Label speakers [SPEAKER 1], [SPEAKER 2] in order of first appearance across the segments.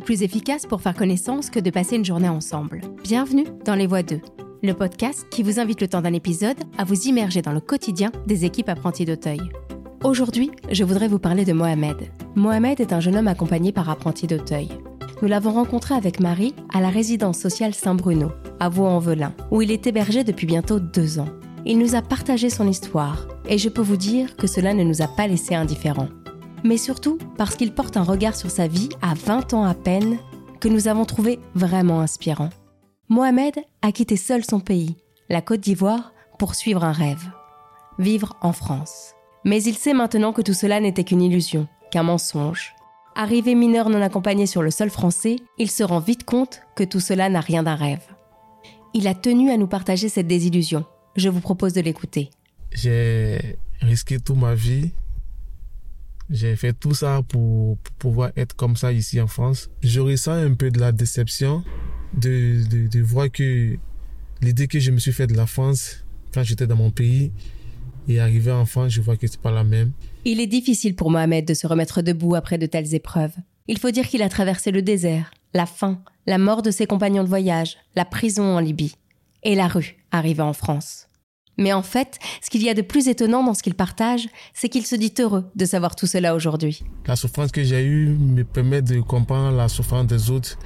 [SPEAKER 1] plus efficace pour faire connaissance que de passer une journée ensemble Bienvenue dans Les Voix 2, le podcast qui vous invite le temps d'un épisode à vous immerger dans le quotidien des équipes apprenties d'Auteuil. Aujourd'hui, je voudrais vous parler de Mohamed. Mohamed est un jeune homme accompagné par Apprenti d'Auteuil. Nous l'avons rencontré avec Marie à la résidence sociale Saint-Bruno, à Vaux-en-Velin, où il est hébergé depuis bientôt deux ans. Il nous a partagé son histoire, et je peux vous dire que cela ne nous a pas laissé indifférents mais surtout parce qu'il porte un regard sur sa vie à 20 ans à peine que nous avons trouvé vraiment inspirant. Mohamed a quitté seul son pays, la Côte d'Ivoire, pour suivre un rêve, vivre en France. Mais il sait maintenant que tout cela n'était qu'une illusion, qu'un mensonge. Arrivé mineur non accompagné sur le sol français, il se rend vite compte que tout cela n'a rien d'un rêve. Il a tenu à nous partager cette désillusion. Je vous propose de l'écouter.
[SPEAKER 2] J'ai risqué toute ma vie j'ai fait tout ça pour, pouvoir être comme ça ici en France. Je ressens un peu de la déception de, de, de voir que l'idée que je me suis fait de la France quand j'étais dans mon pays et arrivé en France, je vois que c'est pas la même.
[SPEAKER 1] Il est difficile pour Mohamed de se remettre debout après de telles épreuves. Il faut dire qu'il a traversé le désert, la faim, la mort de ses compagnons de voyage, la prison en Libye et la rue arrivé en France. Mais en fait, ce qu'il y a de plus étonnant dans ce qu'il partage, c'est qu'il se dit heureux de savoir tout cela aujourd'hui.
[SPEAKER 2] La souffrance que j'ai eue me permet de comprendre la souffrance des autres,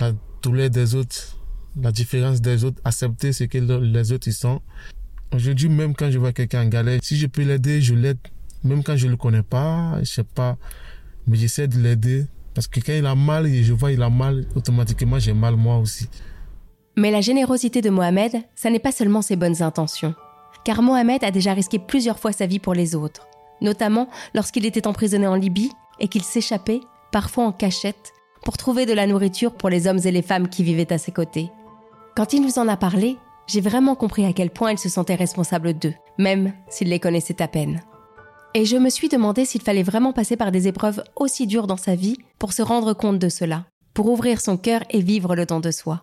[SPEAKER 2] la douleur des autres, la différence des autres, accepter ce que les autres y sont. Aujourd'hui, même quand je vois quelqu'un en galère, si je peux l'aider, je l'aide. Même quand je ne le connais pas, je sais pas, mais j'essaie de l'aider. Parce que quand il a mal et je vois il a mal, automatiquement j'ai mal moi aussi.
[SPEAKER 1] Mais la générosité de Mohamed, ça n'est pas seulement ses bonnes intentions. Car Mohamed a déjà risqué plusieurs fois sa vie pour les autres, notamment lorsqu'il était emprisonné en Libye et qu'il s'échappait, parfois en cachette, pour trouver de la nourriture pour les hommes et les femmes qui vivaient à ses côtés. Quand il nous en a parlé, j'ai vraiment compris à quel point il se sentait responsable d'eux, même s'il les connaissait à peine. Et je me suis demandé s'il fallait vraiment passer par des épreuves aussi dures dans sa vie pour se rendre compte de cela, pour ouvrir son cœur et vivre le don de soi.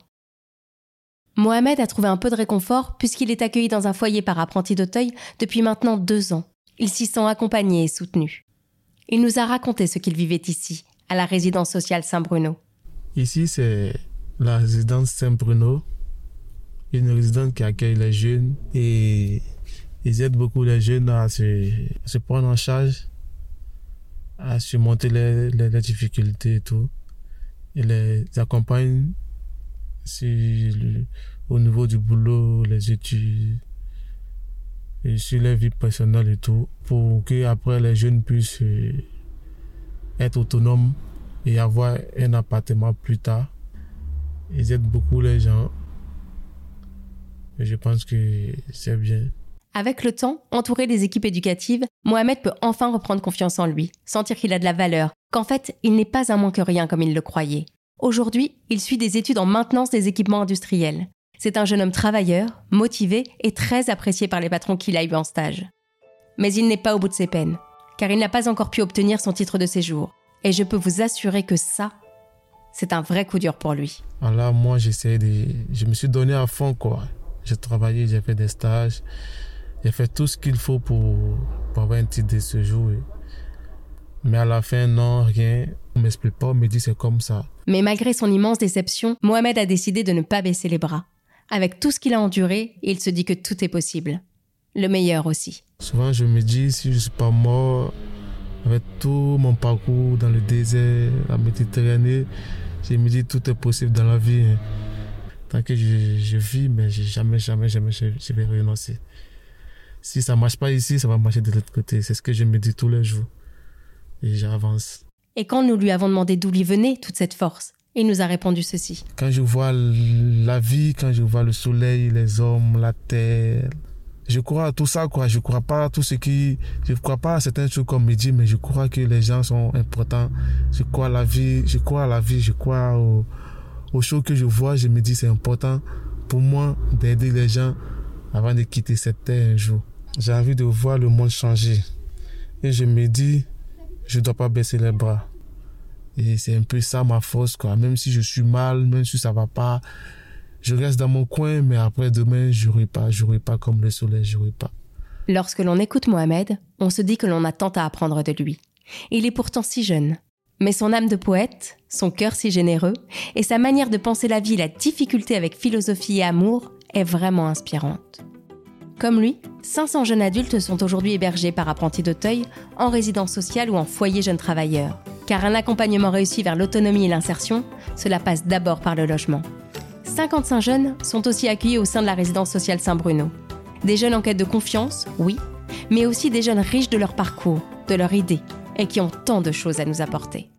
[SPEAKER 1] Mohamed a trouvé un peu de réconfort puisqu'il est accueilli dans un foyer par apprenti d'Auteuil depuis maintenant deux ans. Il s'y sent accompagné et soutenu. Il nous a raconté ce qu'il vivait ici, à la résidence sociale Saint-Bruno.
[SPEAKER 2] Ici, c'est la résidence Saint-Bruno, une résidence qui accueille les jeunes et ils aident beaucoup les jeunes à se, prendre en charge, à surmonter les, les difficultés et tout. Ils les accompagnent au niveau du boulot, les études, et sur la vie personnelle et tout, pour que après les jeunes puissent euh, être autonomes et avoir un appartement plus tard. Ils aident beaucoup les gens. Et je pense que c'est bien.
[SPEAKER 1] Avec le temps, entouré des équipes éducatives, Mohamed peut enfin reprendre confiance en lui, sentir qu'il a de la valeur, qu'en fait, il n'est pas un moins que rien comme il le croyait. Aujourd'hui, il suit des études en maintenance des équipements industriels. C'est un jeune homme travailleur, motivé et très apprécié par les patrons qu'il a eu en stage. Mais il n'est pas au bout de ses peines, car il n'a pas encore pu obtenir son titre de séjour. Et je peux vous assurer que ça, c'est un vrai coup dur pour lui.
[SPEAKER 2] Alors moi, j'essaie de... Je me suis donné à fond, quoi. J'ai travaillé, j'ai fait des stages, j'ai fait tout ce qu'il faut pour, pour avoir un titre de séjour. Mais à la fin, non, rien. On m'explique pas, on me dit c'est comme ça.
[SPEAKER 1] Mais malgré son immense déception, Mohamed a décidé de ne pas baisser les bras. Avec tout ce qu'il a enduré, il se dit que tout est possible. Le meilleur aussi.
[SPEAKER 2] Souvent, je me dis, si je ne suis pas mort, avec tout mon parcours dans le désert, la Méditerranée, je me dis tout est possible dans la vie. Hein. Tant que je, vis, mais jamais, jamais, jamais, je, je vais renoncer. Si ça ne marche pas ici, ça va marcher de l'autre côté. C'est ce que je me dis tous les jours. Et j'avance.
[SPEAKER 1] Et quand nous lui avons demandé d'où lui venait toute cette force, il nous a répondu ceci.
[SPEAKER 2] Quand je vois la vie, quand je vois le soleil, les hommes, la terre, je crois à tout ça, quoi. Je crois pas à tout ce qui, je crois pas à certains trucs comme me dit, mais je crois que les gens sont importants. Je crois à la vie, je crois à la vie, je crois aux, aux choses que je vois. Je me dis, c'est important pour moi d'aider les gens avant de quitter cette terre un jour. J'ai envie de voir le monde changer. Et je me dis, je dois pas baisser les bras. Et c'est un peu ça ma force, quoi. Même si je suis mal, même si ça va pas, je reste dans mon coin, mais après demain, je pas, je pas comme le soleil, je pas.
[SPEAKER 1] Lorsque l'on écoute Mohamed, on se dit que l'on a tant à apprendre de lui. Il est pourtant si jeune. Mais son âme de poète, son cœur si généreux, et sa manière de penser la vie la difficulté avec philosophie et amour est vraiment inspirante. Comme lui, 500 jeunes adultes sont aujourd'hui hébergés par apprentis d'Auteuil en résidence sociale ou en foyer jeunes travailleurs. Car un accompagnement réussi vers l'autonomie et l'insertion, cela passe d'abord par le logement. 55 jeunes sont aussi accueillis au sein de la résidence sociale Saint-Bruno. Des jeunes en quête de confiance, oui, mais aussi des jeunes riches de leur parcours, de leurs idées, et qui ont tant de choses à nous apporter.